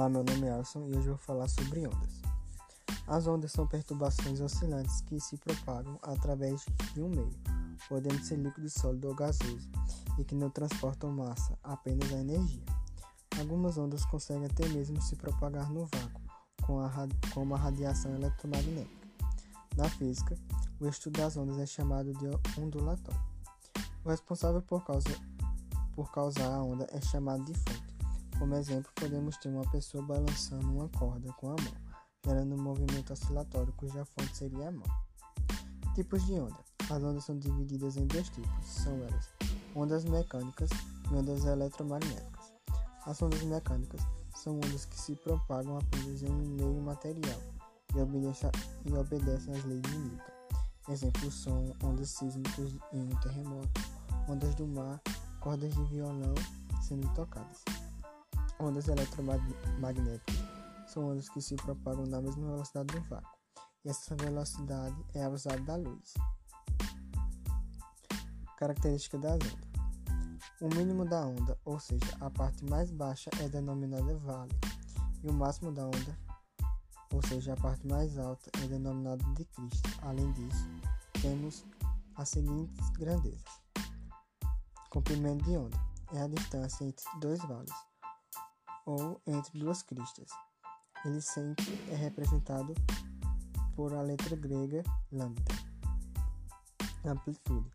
Olá, meu nome é Alisson e hoje eu vou falar sobre ondas. As ondas são perturbações oscilantes que se propagam através de um meio, podendo ser líquido, sólido ou gasoso, e que não transportam massa, apenas a energia. Algumas ondas conseguem até mesmo se propagar no vácuo, com, a, com uma radiação eletromagnética. Na física, o estudo das ondas é chamado de ondulatório. O responsável por, causa, por causar a onda é chamado de fonte. Como exemplo, podemos ter uma pessoa balançando uma corda com a mão, gerando um movimento oscilatório cuja fonte seria a mão. Tipos de onda. As ondas são divididas em dois tipos, são elas ondas mecânicas e ondas eletromagnéticas. As ondas mecânicas são ondas que se propagam apenas em um meio material e obedecem, e obedecem às leis de Newton. Exemplos são ondas sísmicas em um terremoto, ondas do mar, cordas de violão sendo tocadas. Ondas eletromagnéticas são ondas que se propagam na mesma velocidade do vácuo, e essa velocidade é a velocidade da luz. Característica das ondas: o mínimo da onda, ou seja, a parte mais baixa, é denominada vale, e o máximo da onda, ou seja, a parte mais alta, é denominada de crista. Além disso, temos as seguintes grandezas: comprimento de onda é a distância entre dois vales ou entre duas cristas. Ele sempre é representado por a letra grega lambda. Amplitude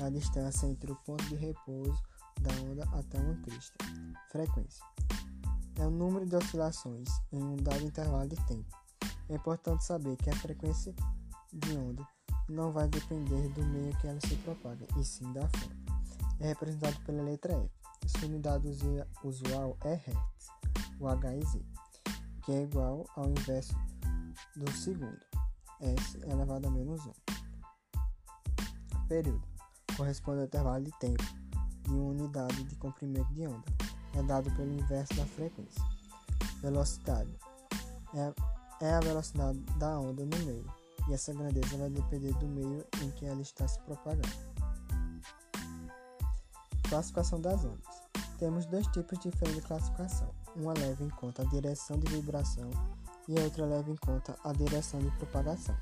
a distância entre o ponto de repouso da onda até uma crista. Frequência é o número de oscilações em um dado intervalo de tempo. É importante saber que a frequência de onda não vai depender do meio que ela se propaga, e sim da fonte. É representado pela letra F. Sua unidade usual é Hertz o HZ, que é igual ao inverso do segundo, S elevado a menos 1. Período corresponde ao intervalo de tempo de uma unidade de comprimento de onda, é dado pelo inverso da frequência. Velocidade é, é a velocidade da onda no meio, e essa grandeza vai depender do meio em que ela está se propagando. Classificação das ondas. Temos dois tipos diferentes de classificação. Uma leva em conta a direção de vibração e a outra leva em conta a direção de propagação.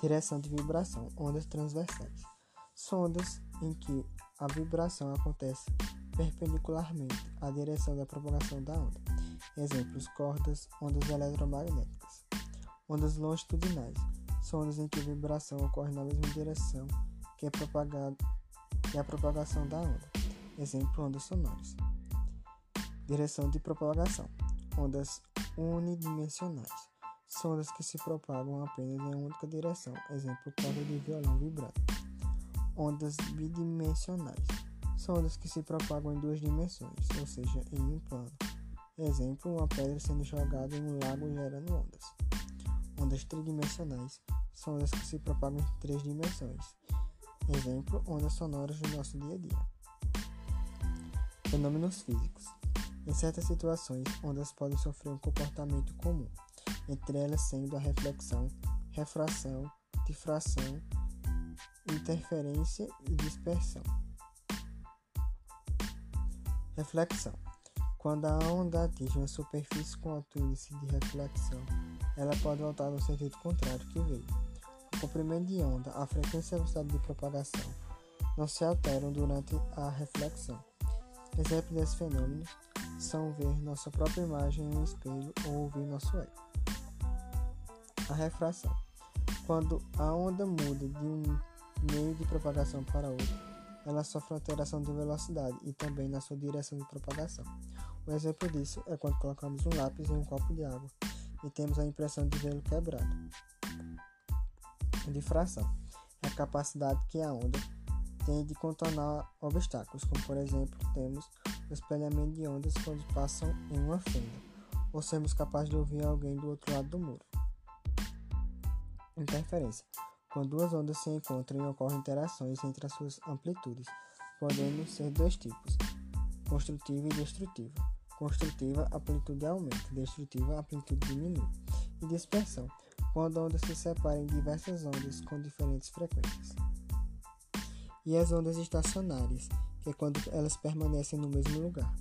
Direção de vibração, ondas transversais. São ondas em que a vibração acontece perpendicularmente à direção da propagação da onda. Exemplos: cordas, ondas eletromagnéticas. Ondas longitudinais são ondas em que a vibração ocorre na mesma direção que a, propagada, que a propagação da onda. Exemplo, ondas sonoras. Direção de propagação. Ondas unidimensionais. São ondas que se propagam apenas em uma única direção. Exemplo, corda de violão vibrando. Ondas bidimensionais. São ondas que se propagam em duas dimensões, ou seja, em um plano. Exemplo, uma pedra sendo jogada em um lago gerando ondas. Ondas tridimensionais são ondas que se propagam em três dimensões. Exemplo, ondas sonoras do nosso dia a dia. Fenômenos físicos. Em certas situações, ondas podem sofrer um comportamento comum, entre elas sendo a reflexão, refração, difração, interferência e dispersão. Reflexão. Quando a onda atinge uma superfície com alto índice de reflexão, ela pode voltar no sentido contrário que veio. O comprimento de onda, a frequência e a velocidade de propagação não se alteram durante a reflexão. Exemplos desses fenômenos são ver nossa própria imagem em um espelho ou ouvir nosso eco. A refração. Quando a onda muda de um meio de propagação para outro, ela sofre alteração de velocidade e também na sua direção de propagação. Um exemplo disso é quando colocamos um lápis em um copo de água e temos a impressão de vê-lo quebrado. Difração é a capacidade que a onda tem de contornar obstáculos, como por exemplo temos o espelhamento de ondas quando passam em uma fenda, ou sermos capazes de ouvir alguém do outro lado do muro. Interferência. Quando duas ondas se encontram e ocorrem interações entre as suas amplitudes, podendo ser dois tipos, construtiva e destrutiva. Construtiva, a amplitude aumenta, destrutiva, a amplitude diminui. E dispersão, quando ondas se separam em diversas ondas com diferentes frequências e as ondas estacionárias, que é quando elas permanecem no mesmo lugar.